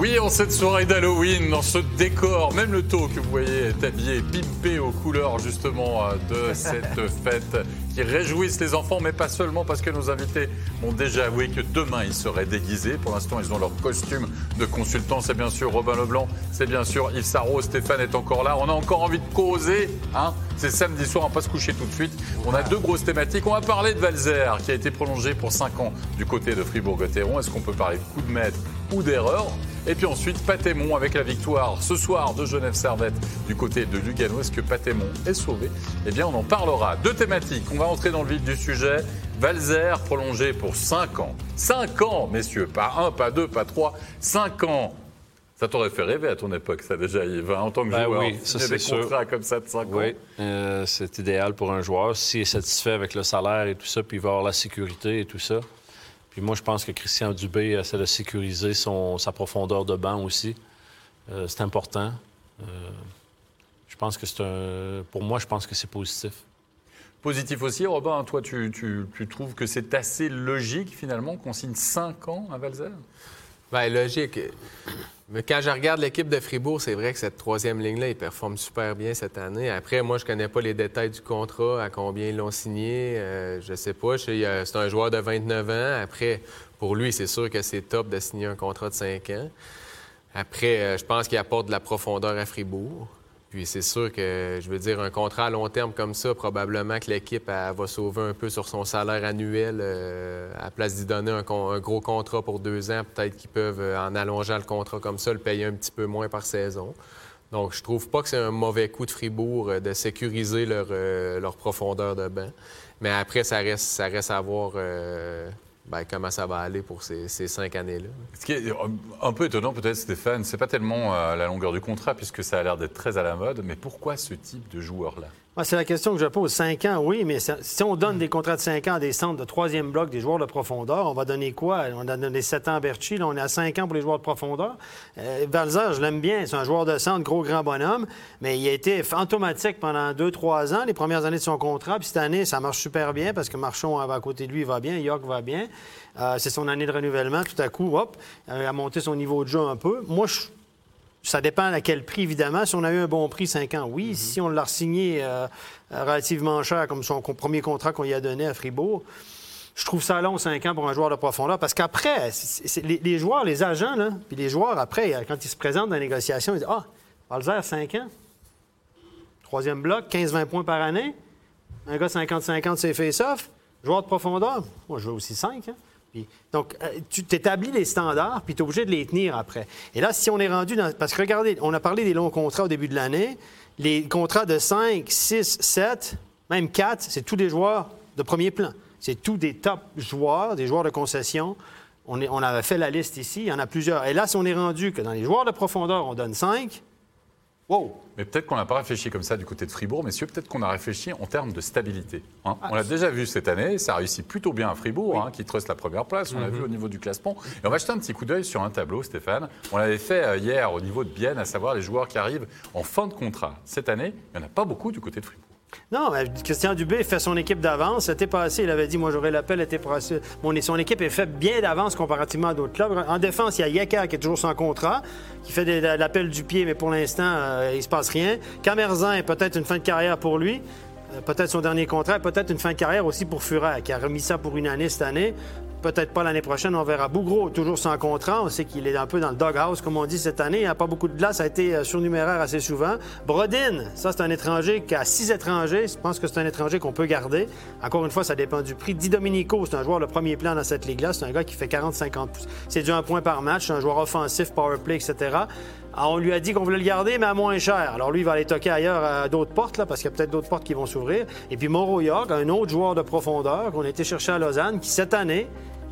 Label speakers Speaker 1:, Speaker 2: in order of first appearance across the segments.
Speaker 1: Oui, en cette soirée d'Halloween, dans ce décor, même le taux que vous voyez est habillé, pimpé aux couleurs justement euh, de cette fête qui réjouissent les enfants, mais pas seulement parce que nos invités m'ont déjà avoué que demain ils seraient déguisés. Pour l'instant, ils ont leur costume de consultant. C'est bien sûr Robin Leblanc, c'est bien sûr Yves Sarro, Stéphane est encore là. On a encore envie de causer, hein c'est samedi soir, on va pas se coucher tout de suite. On a deux grosses thématiques. On va parler de Valzer qui a été prolongé pour 5 ans du côté de Fribourg-Gotteron. Est-ce qu'on peut parler de coup de maître ou d'erreur? Et puis ensuite, Patémon avec la victoire ce soir de Genève Servette du côté de Lugano. Est-ce que Patémon est sauvé? Eh bien, on en parlera. Deux thématiques. On va entrer dans le vif du sujet. Valzer prolongé pour 5 ans. 5 ans, messieurs. Pas 1, pas 2, pas 3. 5 ans. Ça t'aurait fait rêver à ton époque, ça déjà, Yves, hein, en tant que
Speaker 2: Ben
Speaker 1: joueur.
Speaker 2: oui, ça,
Speaker 1: des
Speaker 2: sûr.
Speaker 1: contrats comme ça de 5 ans.
Speaker 2: Oui, euh, c'est idéal pour un joueur. S'il est satisfait avec le salaire et tout ça, puis il va avoir la sécurité et tout ça. Puis moi, je pense que Christian Dubé essaie de sécuriser son, sa profondeur de banc aussi. Euh, c'est important. Euh, je pense que c'est un. Pour moi, je pense que c'est positif.
Speaker 1: Positif aussi, Robin, toi, tu, tu- tu trouves que c'est assez logique finalement qu'on signe 5 ans à Valzer?
Speaker 3: Bien, logique. Mais quand je regarde l'équipe de Fribourg, c'est vrai que cette troisième ligne-là, ils performent super bien cette année. Après, moi, je connais pas les détails du contrat, à combien ils l'ont signé. euh, je sais pas. C'est un joueur de 29 ans. Après, pour lui, c'est sûr que c'est top de signer un contrat de 5 ans. Après, euh, je pense qu'il apporte de la profondeur à Fribourg. Puis c'est sûr que, je veux dire, un contrat à long terme comme ça, probablement que l'équipe va sauver un peu sur son salaire annuel. euh, à la place d'y donner un, un gros contrat pour deux ans, peut-être qu'ils peuvent, euh, en allongeant le contrat comme ça, le payer un petit peu moins par saison. Donc, je trouve pas que c'est un mauvais coup de Fribourg euh, de sécuriser leur, euh, leur profondeur de banc. Mais après, ça reste, ça reste à voir euh, ben, comment ça va aller pour ces, cinq années-là?
Speaker 1: Ce qui est un peu étonnant peut-être, Stéphane, c'est pas tellement euh, la longueur du contrat, puisque ça a l'air d'être très à la mode, mais pourquoi ce type de joueur-là?
Speaker 4: C'est la question que je pose. 5 ans, oui, mais si on donne des contrats de 5 ans à des centres de troisième bloc, des joueurs de profondeur, on va donner quoi? On a donné 7 ans à Berchi, là, on est à 5 ans pour les joueurs de profondeur. Euh, je l'aime bien, c'est un joueur de centre, gros grand bonhomme, mais il a été fantomatique pendant 2-3 ans, les premières années de son contrat, puis cette année, ça marche super bien parce que Marchon à côté de lui va bien, York va bien. Euh, c'est son année de renouvellement, tout à coup, hop, euh, a monté son niveau de jeu un peu. Moi, je ça dépend à quel prix, évidemment. Si on a eu un bon prix, 5 ans, oui. Si on l'a signé relativement cher, comme son premier contrat qu'on lui a donné à Fribourg, je trouve ça long, 5 ans, pour un joueur de profondeur. Parce qu'après, les, les joueurs, les agents, là, puis les joueurs, après, euh, quand ils se présentent dans la négociation, ils disent Ah, Balzer, 5 ans. Troisième bloc, 15-20 points par année. Un gars 50-50, c'est face-off. Joueur de profondeur, moi, je veux aussi 5. Donc, euh, tu t'établis les standards, puis tu es obligé de les tenir après. Et là, si on est rendu dans. Parce que regardez, on a parlé des longs contrats au début de l'année. Les contrats de 5, 6, 7, même 4, c'est tous des joueurs de premier plan. C'est tous des top joueurs, des joueurs de concession. On, on avait fait la liste ici, il y en a plusieurs. Et là, si on est rendu que dans les joueurs de profondeur, on donne 5, wow!
Speaker 1: Mais peut-être qu'on n'a pas réfléchi comme ça du côté de Fribourg, messieurs, peut-être qu'on a réfléchi en termes de stabilité. hein. On l'a déjà vu cette année, ça réussit plutôt bien à Fribourg, hein, qui truste la première place, on l'a vu au niveau du classement. Et on va jeter un petit coup d'œil sur un tableau, Stéphane. On l'avait fait euh, hier au niveau de Bienne, à savoir les joueurs qui arrivent en fin de contrat. Cette année, il n'y en a pas beaucoup du côté de Fribourg.
Speaker 4: Non, Christian Dubé fait son équipe d'avance. L'été passé, il avait dit Moi, j'aurai l'appel l'été passé. Mon, son équipe est faite bien d'avance comparativement à d'autres clubs. En défense, il y a Yecker qui est toujours sans contrat, qui fait des- l'appel du pied, mais pour l'instant, euh, il se passe rien. Camerzin est peut-être une fin de carrière pour lui. Euh, Peut-être son dernier contrat, peut-être une fin de carrière aussi pour Furet, qui a remis ça pour une année cette année. Peut-être pas l'année prochaine, on verra. Bougro, toujours sans contrat. On sait qu'il est un peu dans le doghouse, comme on dit cette année. Il n'y a pas beaucoup de glace, a été euh, surnuméraire assez souvent. Brodin, ça, c'est un étranger qui a six étrangers. Je pense que c'est un étranger qu'on peut garder. Encore une fois, ça dépend du prix. Di Domenico, c'est un joueur de premier plan dans cette ligue-là. C'est un gars qui fait 40-50 pouces. C'est du un point par match. C'est un joueur offensif, power play, etc. Alors, on lui a dit qu'on voulait le garder, mais à moins cher. Alors, lui, il va aller toquer ailleurs à d'autres portes, là, parce qu'il y a peut-être d'autres portes qui vont s'ouvrir. Et puis, Mauro York, un autre joueur de profondeur qu'on a été chercher à Lausanne, qui, cette année,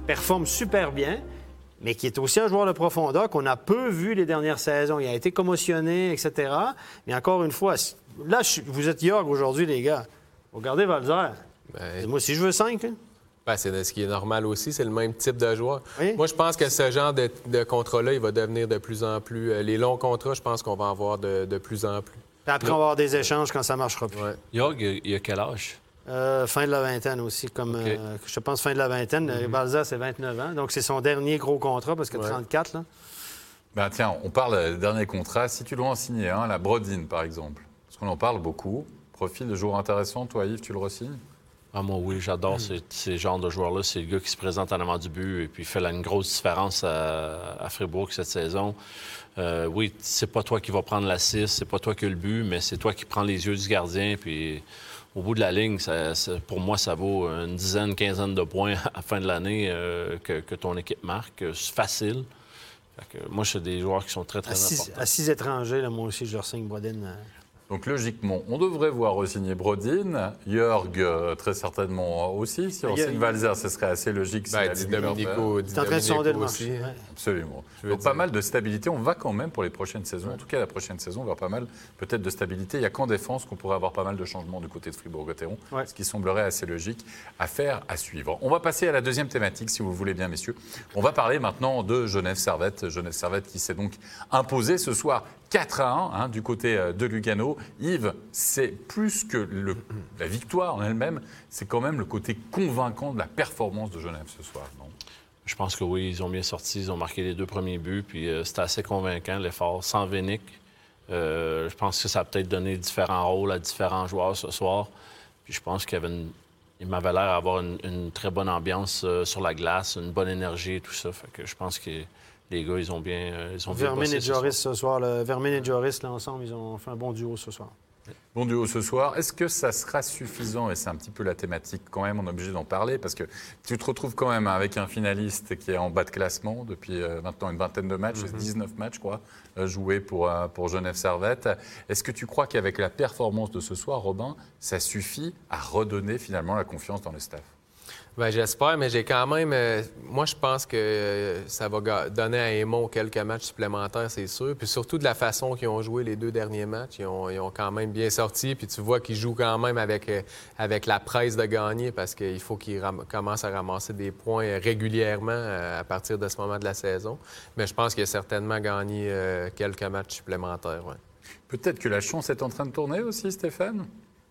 Speaker 4: performe super bien, mais qui est aussi un joueur de profondeur qu'on a peu vu les dernières saisons. Il a été commotionné, etc. Mais encore une fois, là, vous êtes York aujourd'hui, les gars. Regardez Valzer.
Speaker 3: Ben,
Speaker 4: Moi, si je veux 5,
Speaker 3: Ben, c'est ce qui est normal aussi, c'est le même type de joueur.
Speaker 4: Oui.
Speaker 3: Moi, je pense que ce genre de, de contrat-là, il va devenir de plus en plus. euh, les longs contrats, je pense qu'on va en voir de, de plus en plus.
Speaker 4: après, on va avoir des échanges quand ça marchera plus.
Speaker 3: Ouais.
Speaker 2: Yorg, il a- quel âge?
Speaker 4: Euh, fin de la vingtaine aussi, comme euh, je pense fin de la vingtaine. Euh, Balza, c'est 29 ans. Donc, c'est son dernier gros contrat parce que
Speaker 3: Ouais.
Speaker 4: 34, là.
Speaker 1: Ben tiens, on parle des derniers contrats. Si tu dois en signer un, la Brodine par exemple, parce qu'on en parle beaucoup. Profil de joueur intéressant, toi Yves, tu le re-signes?
Speaker 2: Ah, moi, oui, j'adore ces, ces genres de joueurs-là. C'est le gars qui se présente en avant du but et puis fait là, une grosse différence à, à Fribourg cette saison. Euh, oui, c'est pas toi qui vas prendre l'assist, c'est pas toi qui as le but, mais c'est toi qui prends les yeux du gardien. Puis au bout de la ligne, ça- ça- pour moi, ça vaut une dizaine, quinzaine de points à la fin de l'année euh, que, que ton équipe marque. C'est facile. Que moi, c'est des joueurs qui sont très, très
Speaker 4: À six,
Speaker 2: importants.
Speaker 4: à six étrangers, là, moi aussi, je leur signe Brodin.
Speaker 1: Donc logiquement, on devrait voir re-signer Brodin, Jörg euh, très certainement aussi. Si on
Speaker 4: Il y a-
Speaker 1: signe Valzer, ce serait assez logique.
Speaker 3: Domenico, Di
Speaker 4: C'est le
Speaker 3: aussi.
Speaker 4: ouais.
Speaker 1: Absolument. Donc pas mal de stabilité. On va quand même pour les prochaines saisons, en tout cas la prochaine saison, voir pas mal peut-être de stabilité. Il n'y a qu'en défense qu'on pourrait avoir pas mal de changements du côté de Fribourg-Gotteron,
Speaker 4: Ouais.
Speaker 1: ce qui semblerait assez logique à faire, à suivre. On va passer à la deuxième thématique, si vous le voulez bien, messieurs. On va parler maintenant de Genève Servette. Genève Servette qui s'est donc imposé ce soir 4 à 1 hein, du côté euh, de Lugano. Yves, c'est plus que la victoire en elle-même, c'est quand même le côté convaincant de la performance de Genève ce soir,
Speaker 2: Je pense que oui, ils ont bien sorti, ils ont marqué les deux premiers buts, puis euh, c'était assez convaincant, l'effort, sans Vénic. Euh, je pense que ça a peut-être donné différents rôles à différents joueurs ce soir. Puis je pense qu'il m'avait l'air d'avoir une, très bonne ambiance euh, sur la glace, une bonne énergie et tout ça. Fait que je pense que les gars, ils ont bien, euh, ils ont bien
Speaker 4: Vermin
Speaker 2: bossé
Speaker 4: et
Speaker 2: ce soir.
Speaker 4: Joris ce soir. là. Vermin et Joris, là, ensemble, ils ont fait un bon duo ce soir.
Speaker 1: Bon duo ce soir. Est-ce que ça sera suffisant Et c'est un petit peu la thématique quand même, on est obligé d'en parler parce que tu te retrouves quand même avec un finaliste qui est en bas de classement depuis euh, maintenant une vingtaine de matchs, 19 matchs, je crois, euh, joués pour, pour Genève Servette. Est-ce que tu crois qu'avec la performance de ce soir, Robin, ça suffit à redonner finalement la confiance dans le staff?
Speaker 3: Ben, j'espère, mais j'ai quand même. euh, moi, je pense que euh, ça va donner à Aymon quelques matchs supplémentaires, c'est sûr. Puis surtout de la façon qu'ils ont joué les deux derniers matchs. Ils ont, quand même bien sorti. Puis tu vois qu'ils jouent quand même avec, euh, avec la presse de gagner parce qu'il faut qu'ils commencent à ramasser des points régulièrement à partir de ce moment de la saison. Mais je pense qu'il a certainement gagné quelques matchs supplémentaires.
Speaker 1: Peut-être que la chance est en train de tourner aussi, Stéphane?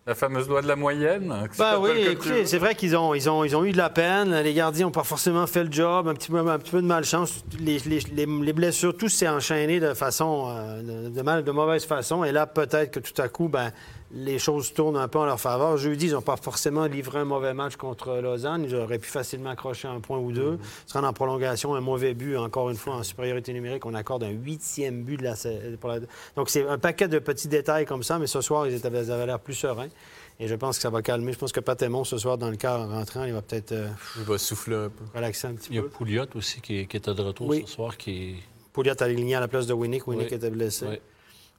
Speaker 1: La fameuse loi de la moyenne
Speaker 4: Ben oui,
Speaker 1: tu
Speaker 4: écoutez, c'est vrai qu'ils ont, ils ont, ils ont eu de la peine. Les gardiens n'ont pas forcément fait le job. Un petit peu, un petit peu de malchance. Les, les- les- les blessures, tout s'est enchaîné de façon, euh, de, de mal, de mauvaise façon. Et là, peut-être que tout à coup, ben, les choses tournent un peu en leur faveur. Jeudi, ils n'ont pas forcément livré un mauvais match contre Lausanne. Ils auraient pu facilement accrocher un point ou deux. Se rendre en prolongation, un mauvais but, encore une fois, en supériorité numérique. On accorde un huitième but de la, sa- pour la- Donc, c'est un paquet de petits détails comme ça. Mais ce soir, ils, étaient, ils avaient l'air plus sereins. Et je pense que ça va calmer. Je pense que Patémon, ce soir, dans le quart en rentrant, il va peut-être euh,
Speaker 3: Il va souffler un peu.
Speaker 4: relaxer un petit
Speaker 2: Il y a
Speaker 4: peu.
Speaker 2: Pouliot aussi qui, qui était de retour
Speaker 4: Oui.
Speaker 2: ce soir, qui
Speaker 4: Pouliot a aligné à la place de Winnick. Winnick
Speaker 2: Oui.
Speaker 4: était blessé.
Speaker 2: Oui.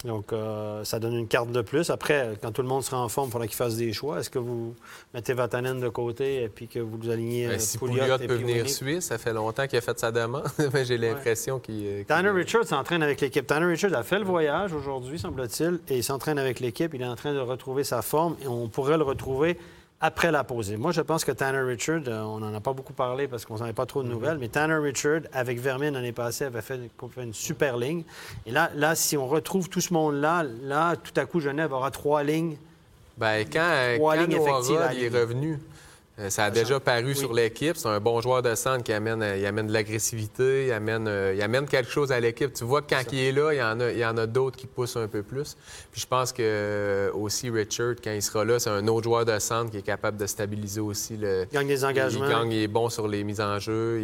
Speaker 4: Donc, euh, ça donne une carte de plus. Après, quand tout le monde sera en forme, il faudra qu'il fasse des choix. Est-ce que vous mettez Vatanen de côté et puis que vous alignez
Speaker 3: Ben,
Speaker 4: euh,
Speaker 3: si
Speaker 4: Pouliot,
Speaker 3: Pouliot peut venir
Speaker 4: Winnick?
Speaker 3: suisse, ça fait longtemps qu'il a fait sa demande, mais j'ai l'impression qu'il. euh, qu'il-
Speaker 4: Tanner Richards s'entraîne avec l'équipe. Tanner Richards a fait le voyage aujourd'hui, semble-t-il, et il s'entraîne avec l'équipe. Il est en train de retrouver sa forme et on pourrait le retrouver après la. Et moi, je pense que Tanner Richard, euh, on n'en a pas beaucoup parlé parce qu'on n'en avait pas trop de nouvelles, mais Tanner Richard, avec Vermin l'année passée, avait fait, une super ligne. Et là, là, si on retrouve tout ce monde-là, là, tout à coup, Genève aura trois lignes.
Speaker 3: Ben, quand,
Speaker 4: Trois
Speaker 3: quand
Speaker 4: lignes effectives
Speaker 3: Rod, il est revenu, ça a déjà paru sur l'équipe. C'est un bon joueur de centre qui amène, euh, il amène de l'agressivité, il amène, euh, il amène quelque chose à l'équipe. Tu vois que quand il est là, il y en a, il y en a d'autres qui poussent un peu plus. Puis je pense que euh, aussi Richard, quand il sera là, c'est un autre joueur de centre qui est capable de stabiliser aussi le.
Speaker 4: Il gagne des engagements.
Speaker 3: Il gagne, il est bon sur les mises en jeu.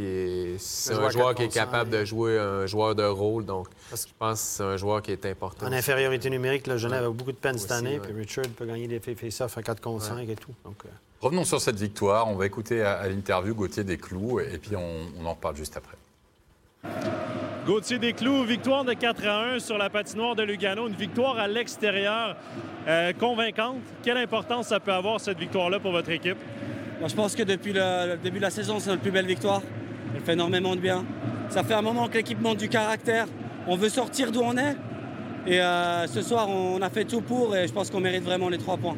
Speaker 3: C'est
Speaker 4: Un joueur
Speaker 3: qui est capable de jouer un joueur de rôle. Donc,
Speaker 4: Parce
Speaker 3: je pense que c'est un joueur qui est important.
Speaker 4: En infériorité numérique, le Genève a beaucoup de peine cette
Speaker 3: Aussi,
Speaker 4: année,
Speaker 3: ouais.
Speaker 4: puis Richard peut gagner des face-offs à 4 contre 5 et tout. Donc, euh,
Speaker 1: Revenons sur cette victoire. On va écouter à, à l'interview Gauthier Desclous et puis on, on en reparle juste après.
Speaker 5: Gauthier Desclous, victoire de 4 à 1 sur la patinoire de Lugano, une victoire à l'extérieur euh, convaincante. Quelle importance ça peut avoir cette victoire-là pour votre équipe?
Speaker 6: Je pense que depuis le, le début de la saison, c'est notre plus belle victoire. Elle fait énormément de bien. Ça fait un moment que l'équipe monte du caractère. On veut sortir d'où on est. Et euh, ce soir, on a fait tout pour et je pense qu'on mérite vraiment les trois points.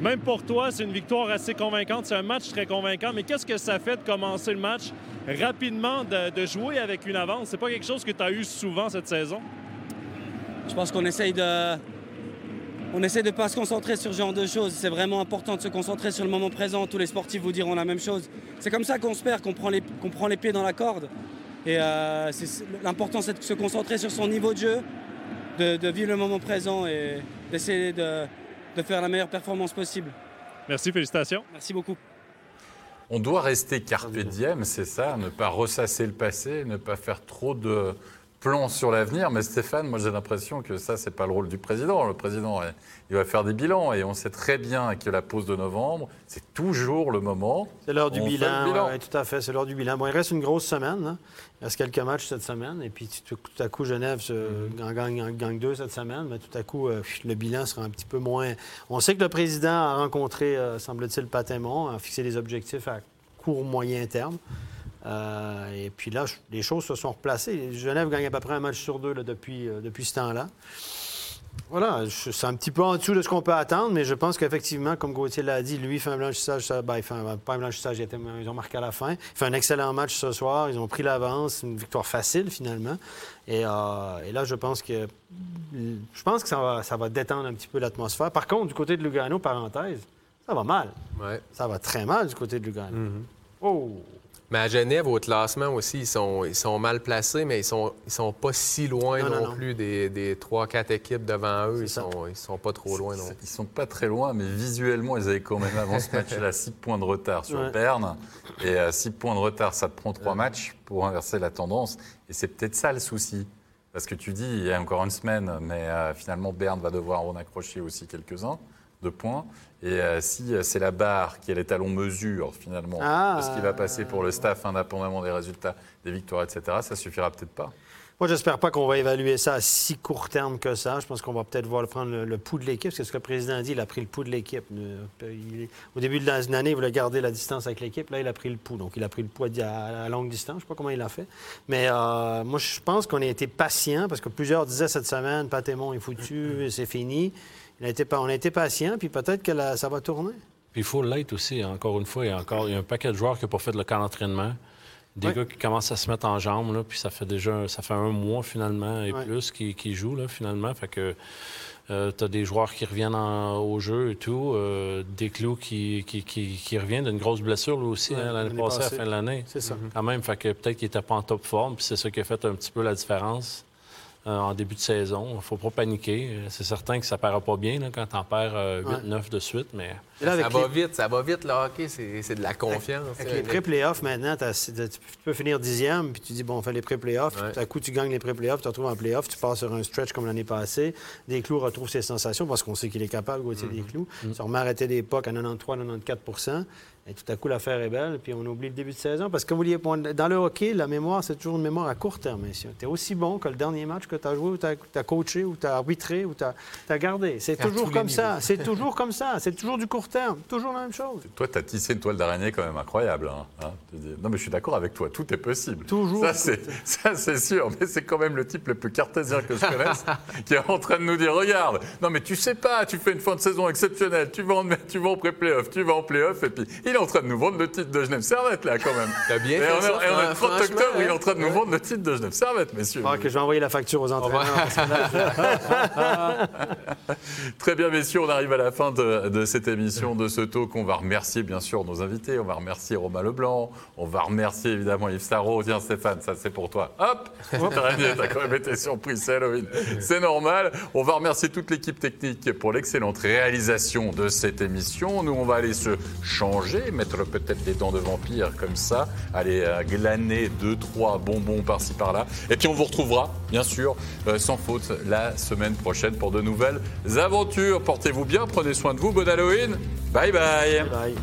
Speaker 5: Même pour toi, c'est une victoire assez convaincante. C'est un match très convaincant. Mais qu'est-ce que ça fait de commencer le match rapidement, de, jouer avec une avance? C'est pas quelque chose que tu as eu souvent cette saison?
Speaker 6: Je pense qu'on essaye de. On essaie de ne pas se concentrer sur ce genre de choses. C'est vraiment important de se concentrer sur le moment présent. Tous les sportifs vous diront la même chose. C'est comme ça qu'on se perd, qu'on prend, les, prend les pieds dans la corde. Et euh, l'important, c'est de se concentrer sur son niveau de jeu, de vivre le moment présent et d'essayer de, de faire la meilleure performance possible.
Speaker 5: Merci, félicitations.
Speaker 6: Merci beaucoup.
Speaker 1: On doit rester carpe diem, c'est ça, ne pas ressasser le passé, ne pas faire trop de plans sur l'avenir. Mais Stéphane, moi j'ai l'impression que ça, c'est pas le rôle du président. Le président, il va faire des bilans et on sait très bien que la pause de novembre, c'est toujours le moment.
Speaker 4: C'est l'heure du bilan.
Speaker 1: bilan.
Speaker 4: ouais, tout à fait, c'est l'heure du bilan. Bon, il reste une grosse semaine. hein. Il reste quelques matchs cette semaine. Et puis tout, à coup, Genève se, en gagne, gagne deux cette semaine. Mais tout à coup, euh, le bilan sera un petit peu moins. On sait que le président a rencontré, euh, semble-t-il, Patémon, a fixé des objectifs à court, moyen terme. Euh, et puis là, les choses se sont replacées. Genève gagne à peu près un match sur deux là, depuis, euh, depuis ce temps-là. Voilà, c'est un petit peu en dessous de ce qu'on peut attendre, mais je pense qu'effectivement, comme Gauthier l'a dit, lui, il fait un blanchissage, ça- ben, il fait un, pas un blanchissage, il était- ils ont marqué à la fin. Il fait un excellent match ce soir, ils ont pris l'avance, une victoire facile finalement. Et, euh, et là, je pense que je pense que ça va, ça va détendre un petit peu l'atmosphère. Par contre, du côté de Lugano, parenthèse, ça va mal.
Speaker 3: Ouais.
Speaker 4: Ça va très mal du côté de Lugano.
Speaker 3: Mm-hmm.
Speaker 4: Oh!
Speaker 3: Mais à Genève, au classement aussi, ils sont, ils sont mal placés, mais ils sont, ils sont pas si loin
Speaker 4: Non,
Speaker 3: non,
Speaker 4: non, non.
Speaker 3: plus des, des 3-4 équipes devant eux. Ils
Speaker 4: ça.
Speaker 3: sont, ils sont pas trop loin non
Speaker 1: Ils sont pas très loin, mais visuellement, ils avaient quand même avant ce match-là 6 points de retard sur
Speaker 4: Ouais.
Speaker 1: Berne. Et 6 points de retard, ça te prend 3 matchs pour inverser la tendance. Et c'est peut-être ça le souci. Parce que tu dis, il y a encore une semaine, mais euh, finalement, Berne va devoir en accrocher aussi quelques-uns de points. Et euh, si euh, c'est la barre qui est les talons mesure, finalement,
Speaker 4: Ah.
Speaker 1: de ce qui va passer pour le staff, indépendamment des résultats, des victoires, etc., ça suffira peut-être pas.
Speaker 4: Moi, j'espère pas qu'on va évaluer ça à si court terme que ça. Je pense qu'on va peut-être voir prendre le, le pouls de l'équipe. C'est ce que le président a dit. Il a pris le pouls de l'équipe. Au début de l'année, il voulait garder la distance avec l'équipe. Là, il a pris le pouls. Donc, il a pris le pouls à, à longue distance. Je ne sais pas comment il a fait. Mais euh, moi, je pense qu'on a été patient parce que plusieurs disaient cette semaine, Patémon est foutu, c'est fini. On a été patient, puis peut-être que la- ça va tourner.
Speaker 2: Puis il faut l'être aussi, encore une fois. Il y a encore il y a un paquet de joueurs qui n'ont pas fait le camp d'entraînement. Des
Speaker 4: Ouais.
Speaker 2: gars qui commencent à se mettre en jambes, là, puis ça fait déjà ça fait un mois finalement et
Speaker 4: Ouais.
Speaker 2: plus qui, qui jouent là, finalement. Fait que tu as des joueurs qui reviennent en- au jeu et tout. Euh, des clous qui, qui, qui, qui revient d'une grosse blessure lui aussi
Speaker 4: Ouais,
Speaker 2: hein, l'année passée, à la fin de l'année.
Speaker 4: C'est ça.
Speaker 2: Quand même, fait que peut-être qu'il n'était pas en top forme, puis c'est ça qui a fait un petit peu la différence euh, en début de saison. Il ne faut pas paniquer. Euh, C'est certain que ça ne paraît pas bien là, quand tu en perds euh, 8-9 de suite, mais
Speaker 4: là,
Speaker 3: Ça va
Speaker 4: les-
Speaker 3: vite, ça va vite, le hockey, c'est c'est de la confiance.
Speaker 4: Avec les pré-playoffs, maintenant, tu peux finir dixième, puis tu dis, bon, on fait les pré-playoffs.
Speaker 3: Ouais.
Speaker 4: Tout à coup, tu gagnes les pré-playoffs, tu te retrouves en playoffs, tu passes sur un stretch comme l'année passée. Desclous retrouve ses sensations parce qu'on sait qu'il est capable, Gauthier
Speaker 3: Mm-hmm.
Speaker 4: Desclous. Il se remet à arrêter des pucks à 93-94 Et tout à coup, l'affaire est belle, puis on oublie le début de saison. Parce que, comme vous dans le hockey, la mémoire, c'est toujours une mémoire à court terme, messieurs. Tu es aussi bon que le dernier match que tu as joué, ou tu as, coaché, ou tu as arbitré, ou tu as, gardé. C'est toujours comme ça. C'est toujours comme ça. C'est toujours du court terme. Toujours la même chose.
Speaker 1: Toi, tu as tissé une toile d'araignée quand même incroyable. hein, hein. Non, mais je suis d'accord avec toi, tout est possible.
Speaker 4: Toujours.
Speaker 1: Ça, c'est, ça, c'est sûr, mais c'est quand même le type le plus cartésien que je connaisse qui est en train de nous dire regarde, non, mais tu sais pas, tu fais une fin de saison exceptionnelle, tu vas en, tu vas en pré-playoff, tu vas en playoff, et puis il est en train de nous vendre le titre de Genève Servette, là, quand même.
Speaker 3: T'as bien
Speaker 1: et
Speaker 3: fait
Speaker 1: on, est-
Speaker 3: ça,
Speaker 1: et on est le 30
Speaker 3: franchement,
Speaker 1: octobre, il est en train de nous vendre le titre de Genève Servette, messieurs.
Speaker 4: Ah, que je vais envoyer la facture aux entraîneurs.
Speaker 1: Très bien, messieurs, on arrive à la fin de, de cette émission, de ce talk. On va remercier bien sûr nos invités. On va remercier Romain Leblanc. On va remercier évidemment Yves Sarro. Tiens, Stéphane, ça c'est pour toi. Hop T'as t'as quand même été surpris, c'est Halloween. C'est normal. On va remercier toute l'équipe technique pour l'excellente réalisation de cette émission. Nous, on va aller se changer, mettre peut-être les dents de vampire comme ça, aller euh, glaner deux, trois bonbons par-ci par-là. Et puis on vous retrouvera, bien sûr, euh, sans faute, la semaine prochaine pour de nouvelles aventures. Portez-vous bien, prenez soin de vous. Bon Halloween. Bye.
Speaker 4: bye.